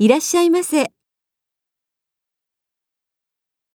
いらっしゃいませ。